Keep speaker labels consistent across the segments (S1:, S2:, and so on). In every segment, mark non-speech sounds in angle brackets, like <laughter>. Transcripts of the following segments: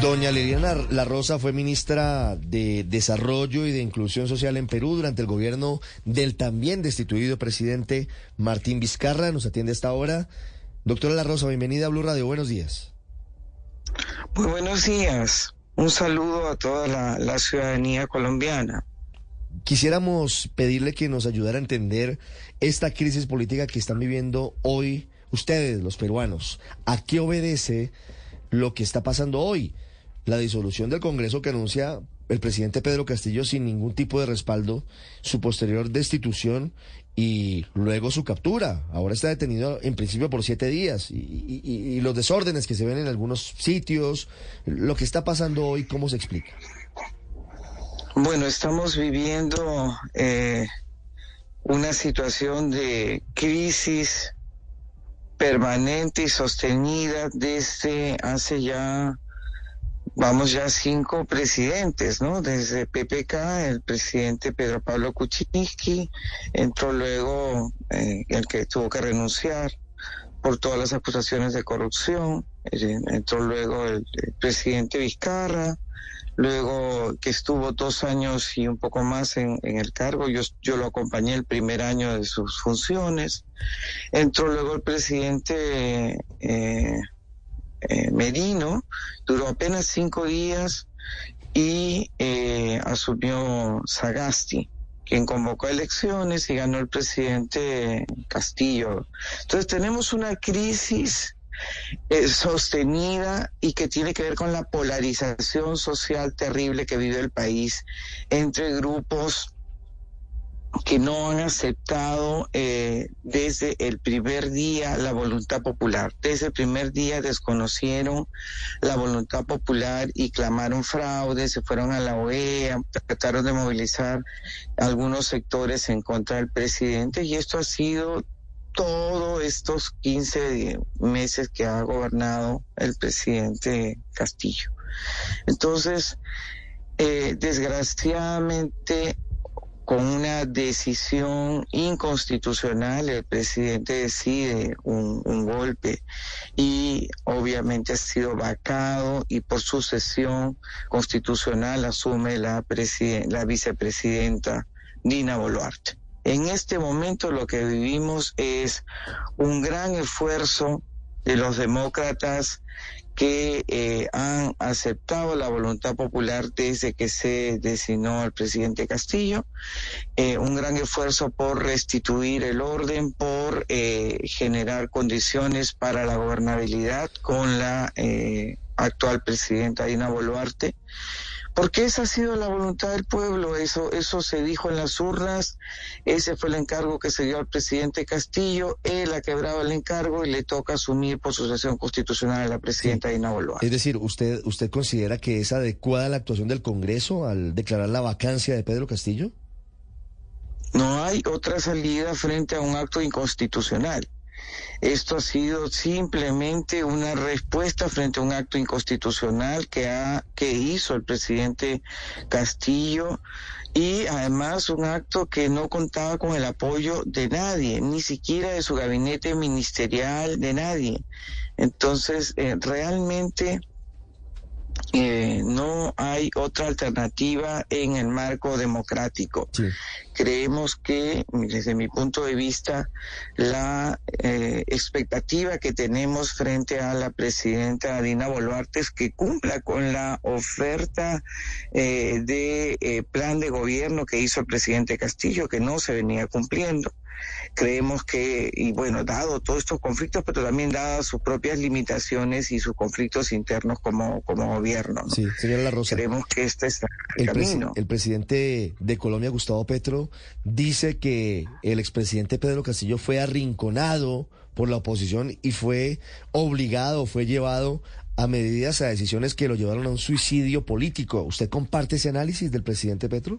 S1: Doña Liliana La Rosa fue ministra de Desarrollo y de Inclusión Social en Perú durante el gobierno del también destituido presidente Martín Vizcarra. Nos atiende hasta ahora. Doctora La Rosa, bienvenida a Blue Radio. Buenos días.
S2: Muy buenos días. Un saludo a toda la, la ciudadanía colombiana.
S1: Quisiéramos pedirle que nos ayudara a entender esta crisis política que están viviendo hoy ustedes, los peruanos. ¿A qué obedece lo que está pasando hoy? La disolución del Congreso que anuncia el presidente Pedro Castillo sin ningún tipo de respaldo, su posterior destitución y luego su captura. Ahora está detenido en principio por siete días y, los desórdenes que se ven en algunos sitios, lo que está pasando hoy, ¿cómo se explica?
S2: Bueno, estamos viviendo eh, una situación de crisis permanente y sostenida desde hace ya, vamos ya cinco presidentes, ¿no? Desde PPK, el presidente Pedro Pablo Kuczynski, entró luego eh, el que tuvo que renunciar por todas las acusaciones de corrupción, eh, entró luego el, el presidente Vizcarra, luego que estuvo dos años y un poco más en, en el cargo, yo, yo lo acompañé el primer año de sus funciones. Entró luego el presidente eh, eh, Merino, duró apenas cinco días y eh, asumió Sagasti, quien convocó elecciones y ganó el presidente Castillo. Entonces tenemos una crisis eh, sostenida y que tiene que ver con la polarización social terrible que vive el país entre grupos que no han aceptado eh, desde el primer día la voluntad popular. Desde el primer día desconocieron la voluntad popular y clamaron fraude, se fueron a la OEA, trataron de movilizar algunos sectores en contra del presidente y esto ha sido todos estos 15 meses que ha gobernado el presidente Castillo. Entonces, eh, desgraciadamente, con una decisión inconstitucional, el presidente decide un, golpe y obviamente ha sido vacado y por sucesión constitucional asume la, la vicepresidenta Dina Boluarte. En este momento lo que vivimos es un gran esfuerzo de los demócratas que eh, han aceptado la voluntad popular desde que se designó al presidente Castillo, eh, un gran esfuerzo por restituir el orden, por eh, generar condiciones para la gobernabilidad con la actual presidenta Dina Boluarte, porque esa ha sido la voluntad del pueblo, eso, eso se dijo en las urnas, ese fue el encargo que se dio al presidente Castillo, él ha quebrado el encargo y le toca asumir por sucesión constitucional a la presidenta Dina Boluarte.
S1: Es decir, ¿usted, ¿usted considera que es adecuada la actuación del Congreso al declarar la vacancia de Pedro Castillo?
S2: No hay otra salida frente a un acto inconstitucional. Esto ha sido simplemente una respuesta frente a un acto inconstitucional que, ha, que hizo el presidente Castillo y además un acto que no contaba con el apoyo de nadie, ni siquiera de su gabinete ministerial, de nadie. Entonces, eh, realmente eh, no hay otra alternativa en el marco democrático.
S1: Sí.
S2: Creemos que, desde mi punto de vista, la eh, expectativa que tenemos frente a la presidenta Dina Boluarte es que cumpla con la oferta eh, de eh, plan de gobierno que hizo el presidente Castillo, que no se venía cumpliendo. Creemos que, y bueno, dado todos estos conflictos, pero también dadas sus propias limitaciones y sus conflictos internos como, como gobierno, ¿no?
S1: Sí, señora La Rosa.
S2: creemos que este es el,
S1: El, presi-
S2: camino.
S1: el presidente de Colombia, Gustavo Petro, dice que el expresidente Pedro Castillo fue arrinconado por la oposición y fue obligado, fue llevado a medidas, a decisiones que lo llevaron a un suicidio político. ¿Usted comparte ese análisis del presidente Petro?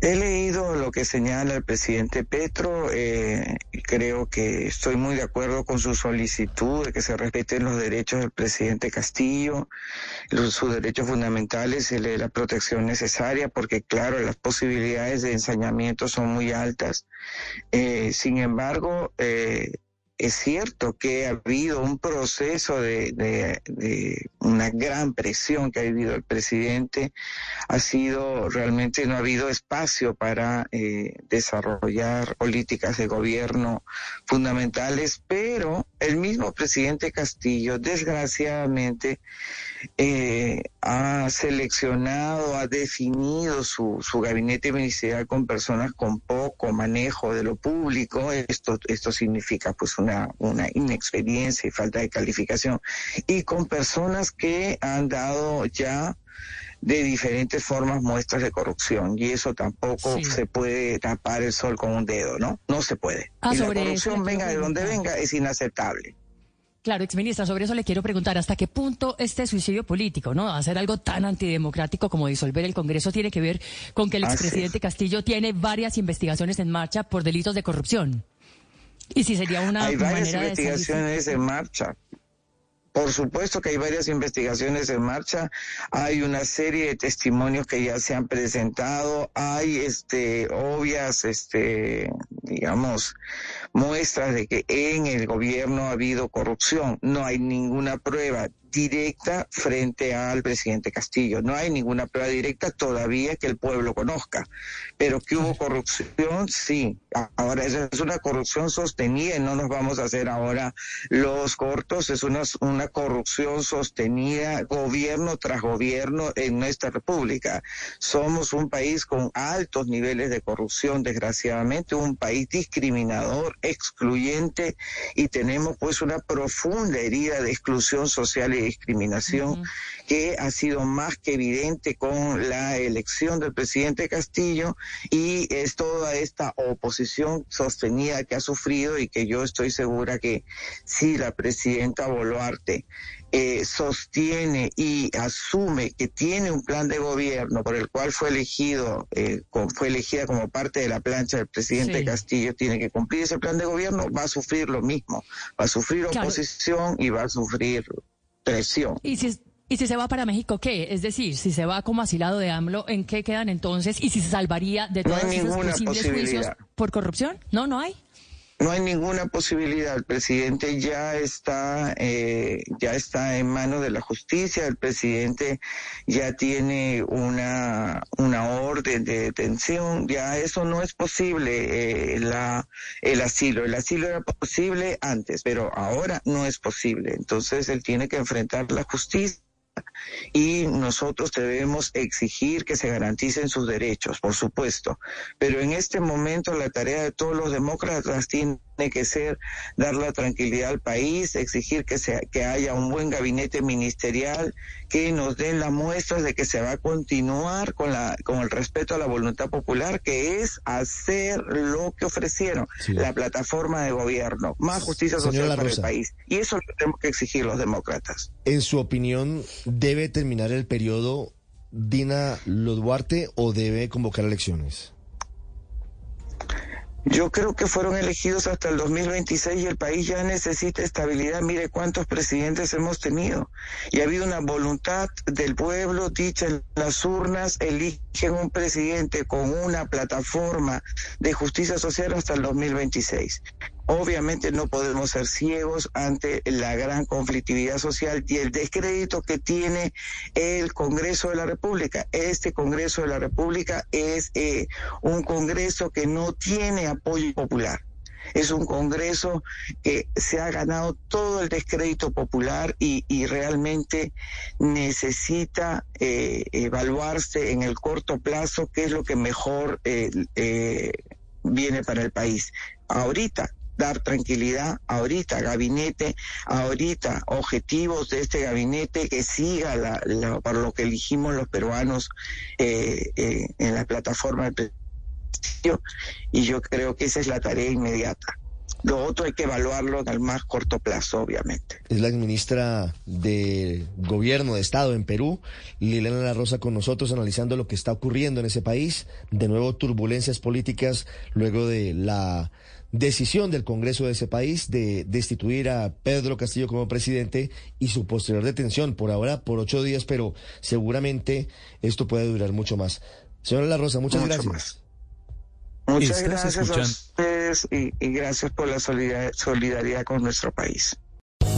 S2: He leído lo que señala el presidente Petro eh, creo que estoy muy de acuerdo con su solicitud de que se respeten los derechos del presidente Castillo, los, sus derechos fundamentales y la protección necesaria, porque claro, las posibilidades de ensañamiento son muy altas. Eh, sin embargo, eh, es cierto que ha habido un proceso de, una gran presión que ha vivido el presidente. Ha sido realmente no ha habido espacio para eh, desarrollar políticas de gobierno fundamentales, pero el mismo presidente Castillo, desgraciadamente, eh, ha seleccionado, ha definido su, su gabinete ministerial con personas con poco manejo de lo público. Esto, esto significa pues una, una inexperiencia y falta de calificación. Y con personas que han dado ya de diferentes formas muestras de corrupción y eso tampoco se puede tapar el sol con un dedo, ¿no? No se puede.
S3: Ah,
S2: y la corrupción venga de donde venga es inaceptable.
S3: Claro, exministra, sobre eso le quiero preguntar, ¿hasta qué punto este suicidio político, no? Hacer algo tan antidemocrático como disolver el Congreso tiene que ver con que el expresidente Castillo tiene varias investigaciones en marcha por delitos de corrupción. Y si sería una
S2: Hay varias investigaciones en marcha. Por supuesto que hay varias investigaciones en marcha, hay una serie de testimonios que ya se han presentado, hay este obvias este digamos muestras de que en el gobierno ha habido corrupción, no hay ninguna prueba directa frente al presidente Castillo. No hay ninguna prueba directa todavía que el pueblo conozca, pero que hubo corrupción, sí. Ahora, esa es una corrupción sostenida y no nos vamos a hacer ahora los cortos, es una, una corrupción sostenida gobierno tras gobierno en nuestra república. Somos un país con altos niveles de corrupción, desgraciadamente, un país discriminador, excluyente y tenemos pues una profunda herida de exclusión social y discriminación que ha sido más que evidente con la elección del presidente Castillo y es toda esta oposición sostenida que ha sufrido y que yo estoy segura que si la presidenta Boluarte eh, sostiene y asume que tiene un plan de gobierno por el cual fue elegido, eh, fue elegida como parte de la plancha del presidente
S3: Sí.
S2: Castillo, tiene que cumplir ese plan de gobierno, va a sufrir lo mismo, va a sufrir
S3: Claro.
S2: oposición y va a sufrir presión.
S3: ¿Y si, ¿Y si se va para México, qué? Es decir, si se va como asilado de AMLO, ¿en qué quedan entonces? ¿Y si se salvaría de
S2: No
S3: todos esos
S2: ninguna
S3: posibles juicios por corrupción? No, no hay.
S2: No hay ninguna posibilidad. El presidente ya está, eh, ya está en manos de la justicia. El presidente ya tiene una, una orden de detención. Ya eso no es posible. eh, la, el asilo, el asilo era posible antes, pero ahora no es posible. Entonces él tiene que enfrentar la justicia <laughs> y nosotros debemos exigir que se garanticen sus derechos, por supuesto. Pero en este momento la tarea de todos los demócratas tiene que ser dar la tranquilidad al país, exigir que, se, que haya un buen gabinete ministerial, que nos den las muestras de que se va a continuar con, la, con el respeto a la voluntad popular, que es hacer lo que ofrecieron,
S1: Sí.
S2: la plataforma de gobierno, más justicia social para el país. Y eso lo tenemos que exigir los demócratas.
S1: En su opinión, ¿debe terminar el periodo Dina Duarte o debe convocar elecciones?
S2: Yo creo que fueron elegidos hasta el 2026 y el país ya necesita estabilidad. Mire cuántos presidentes hemos tenido. Y ha habido una voluntad del pueblo dicha en las urnas. Eligen un presidente con una plataforma de justicia social hasta el 2026. Obviamente no podemos ser ciegos ante la gran conflictividad social y el descrédito que tiene el Congreso de la República. Este Congreso de la República es eh, un Congreso que no tiene apoyo popular. Es un Congreso que se ha ganado todo el descrédito popular y, realmente necesita eh, evaluarse en el corto plazo qué es lo que mejor eh, eh, viene para el país. Ahorita dar tranquilidad ahorita, gabinete, ahorita, objetivos de este gabinete que siga la, la, lo que elegimos los peruanos eh, eh, en la plataforma del y yo creo que esa es la tarea inmediata. Lo otro hay que evaluarlo al más corto plazo, obviamente.
S1: Es la ministra de Gobierno de Estado en Perú, Liliana La Rosa, con nosotros analizando lo que está ocurriendo en ese país. De nuevo, turbulencias políticas luego de la decisión del Congreso de ese país de destituir a Pedro Castillo como presidente y su posterior detención, por ahora por ocho días, pero seguramente esto puede durar mucho más. Señora La Rosa, muchas
S2: Mucho
S1: gracias.
S2: más. Muchas gracias a ustedes y, y gracias por la solidaridad con nuestro país.